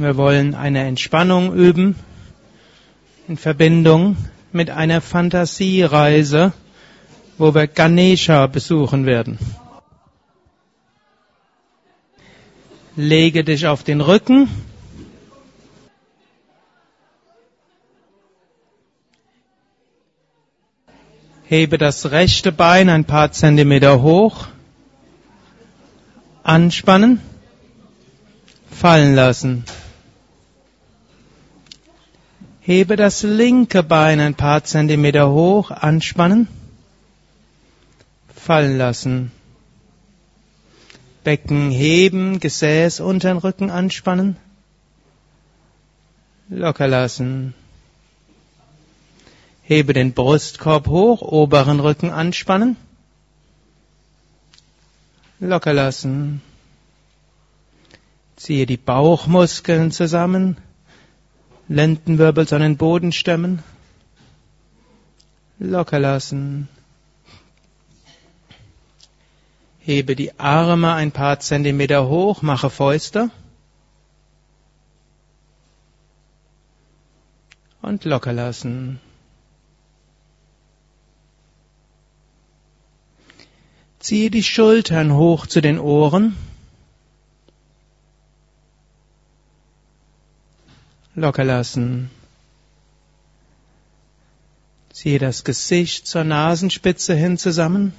Wir wollen eine Entspannung üben in Verbindung mit einer Fantasiereise, wo wir Ganesha besuchen werden. Lege dich auf den Rücken. Hebe das rechte Bein ein paar Zentimeter hoch. Anspannen. Fallen lassen. Hebe das linke Bein ein paar Zentimeter hoch, anspannen, fallen lassen. Becken heben, Gesäß unter den Rücken anspannen, locker lassen. Hebe den Brustkorb hoch, oberen Rücken anspannen, locker lassen. Ziehe die Bauchmuskeln zusammen, Lendenwirbel an den Boden stemmen. Locker lassen. Hebe die Arme ein paar Zentimeter hoch, mache Fäuste. Und locker lassen. Ziehe die Schultern hoch zu den Ohren. Locker lassen. Ziehe das Gesicht zur Nasenspitze hin zusammen.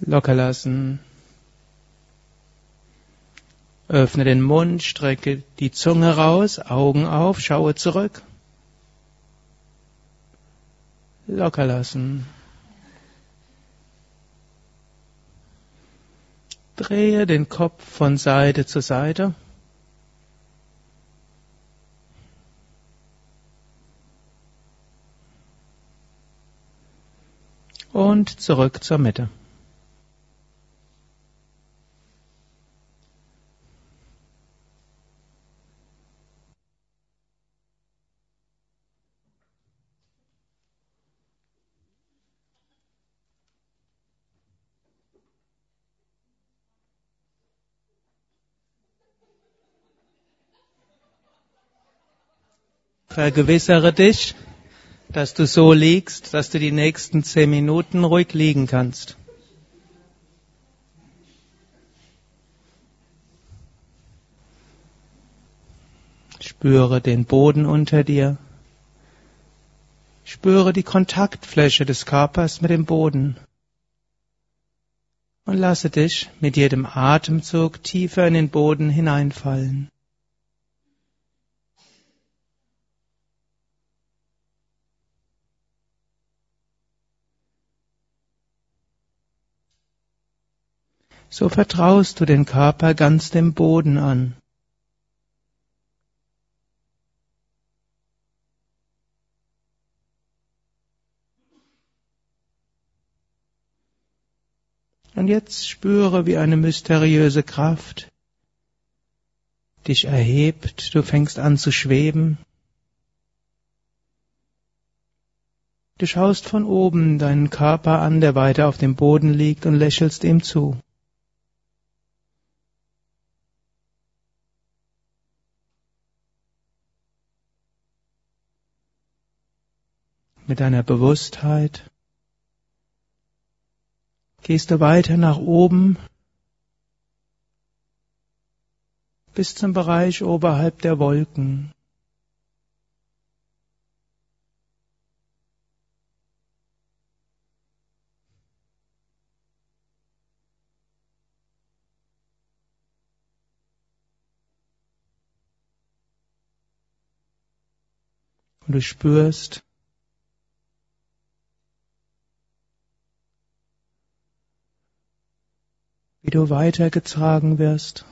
Locker lassen. Öffne den Mund, strecke die Zunge raus, Augen auf, schaue zurück. Locker Drehe den Kopf von Seite zu Seite. Und zurück zur Mitte. Vergewissere dich, dass du so liegst, dass du die nächsten zehn Minuten ruhig liegen kannst. Spüre den Boden unter dir. Spüre die Kontaktfläche des Körpers mit dem Boden. Und lasse dich mit jedem Atemzug tiefer in den Boden hineinfallen. So vertraust du den Körper ganz dem Boden an. Und jetzt spüre, wie eine mysteriöse Kraft dich erhebt, du fängst an zu schweben. Du schaust von oben deinen Körper an, der weiter auf dem Boden liegt, und lächelst ihm zu. Mit deiner Bewusstheit gehst du weiter nach oben bis zum Bereich oberhalb der Wolken. Und du spürst, wie du weitergetragen wirst.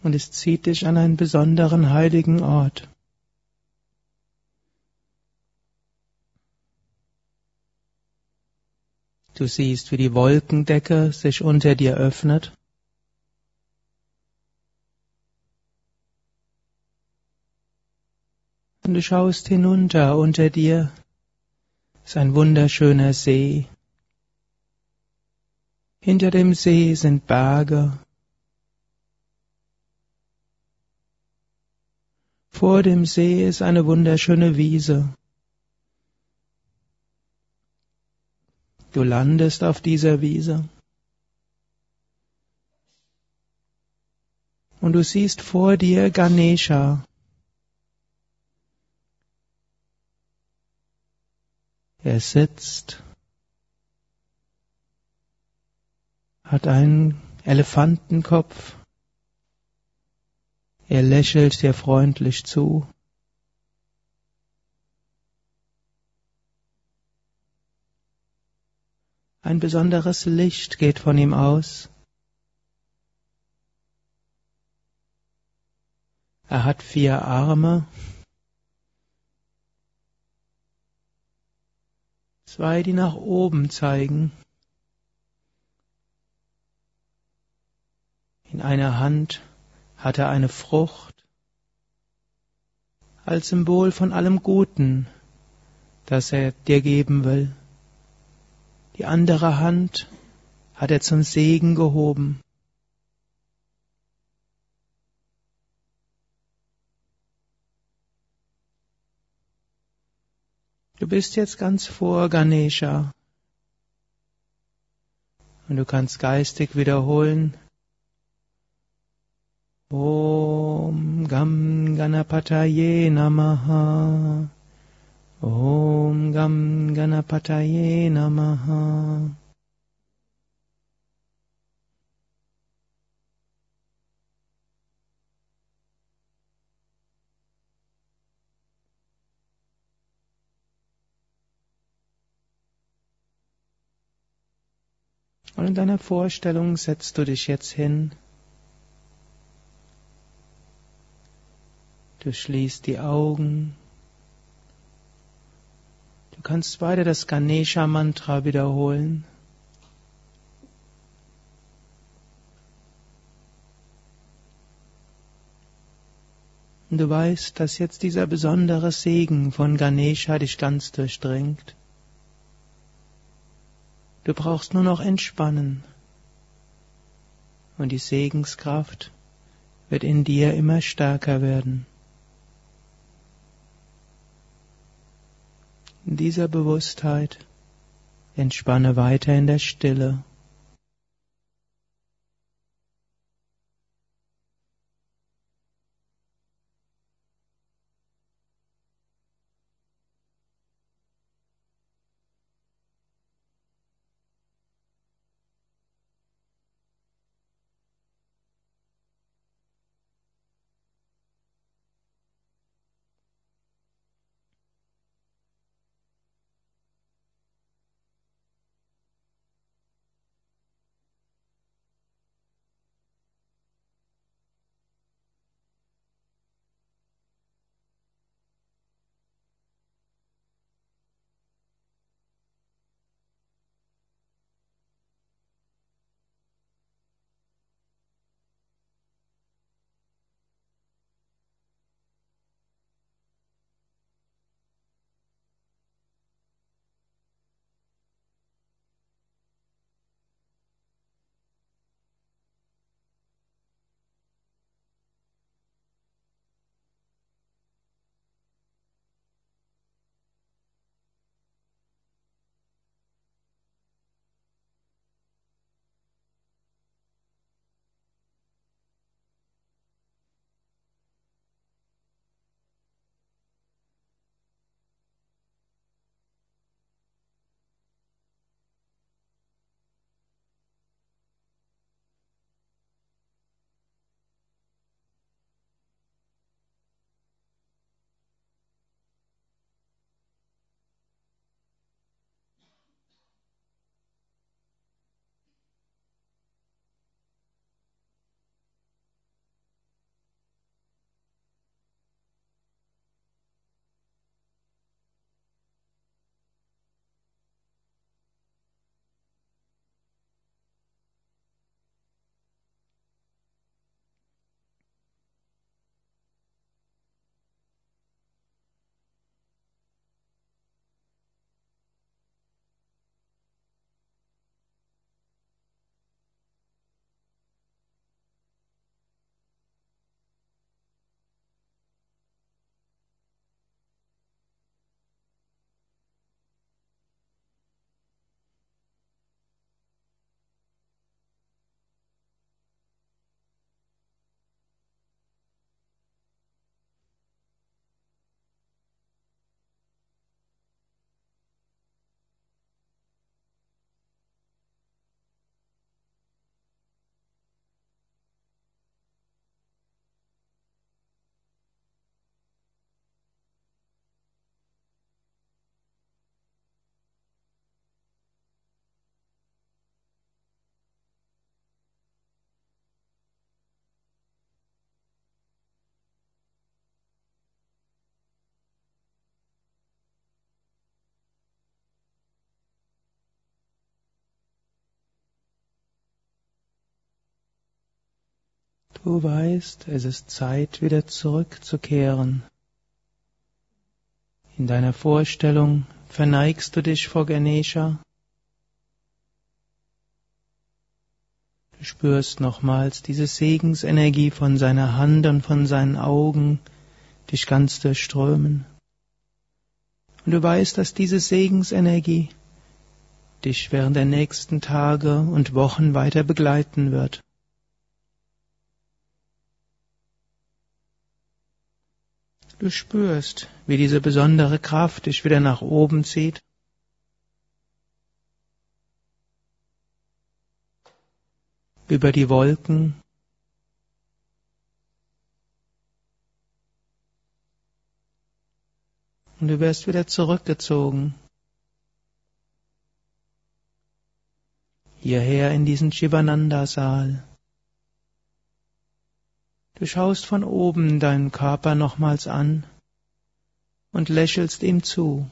Und es zieht dich an einen besonderen heiligen Ort. Du siehst, wie die Wolkendecke sich unter dir öffnet. Und du schaust hinunter unter dir. ist ein wunderschöner See. Hinter dem See sind Berge. Vor dem See ist eine wunderschöne Wiese. Du landest auf dieser Wiese. Und du siehst vor dir Ganesha. Er sitzt, hat einen Elefantenkopf, er lächelt dir freundlich zu. Ein besonderes Licht geht von ihm aus. Er hat vier Arme, zwei, die nach oben zeigen. In einer Hand hat er eine Frucht als Symbol von allem Guten, das er dir geben will. Die andere Hand hat er zum Segen gehoben. Du bist jetzt ganz vor Ganesha. Und du kannst geistig wiederholen. Om Gam Ganapataye Namaha. Om Gam Ganapataye Namaha. Und in deiner Vorstellung setzt du dich jetzt hin. Du schließt die Augen. Du kannst weiter das Ganesha-Mantra wiederholen. Und du weißt, dass jetzt dieser besondere Segen von Ganesha dich ganz durchdringt. Du brauchst nur noch entspannen. Und die Segenskraft wird in dir immer stärker werden. In dieser Bewusstheit entspanne weiter in der Stille. Du weißt, es ist Zeit, wieder zurückzukehren. In deiner Vorstellung verneigst du dich vor Ganesha. Du spürst nochmals diese Segensenergie von seiner Hand und von seinen Augen dich ganz durchströmen. Und du weißt, dass diese Segensenergie dich während der nächsten Tage und Wochen weiter begleiten wird. Du spürst, wie diese besondere Kraft dich wieder nach oben zieht. Über die Wolken. Und du wirst wieder zurückgezogen. Hierher in diesen Shivananda-Saal. Du schaust von oben deinen Körper nochmals an und lächelst ihm zu.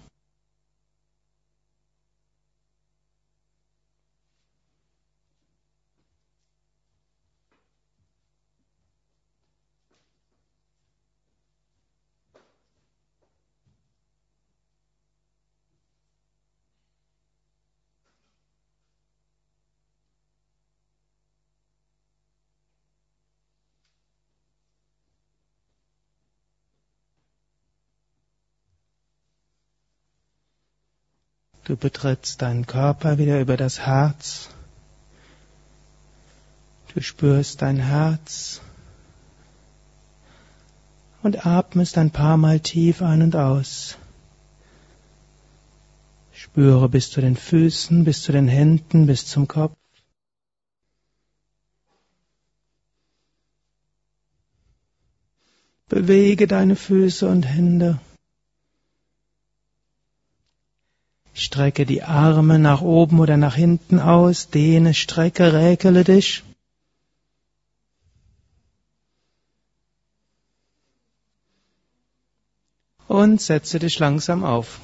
Du betrittst deinen Körper wieder über das Herz. Du spürst dein Herz und atmest ein paar Mal tief ein und aus. Spüre bis zu den Füßen, bis zu den Händen, bis zum Kopf. Bewege deine Füße und Hände. Strecke die Arme nach oben oder nach hinten aus, dehne, strecke, räkele dich. Und setze dich langsam auf.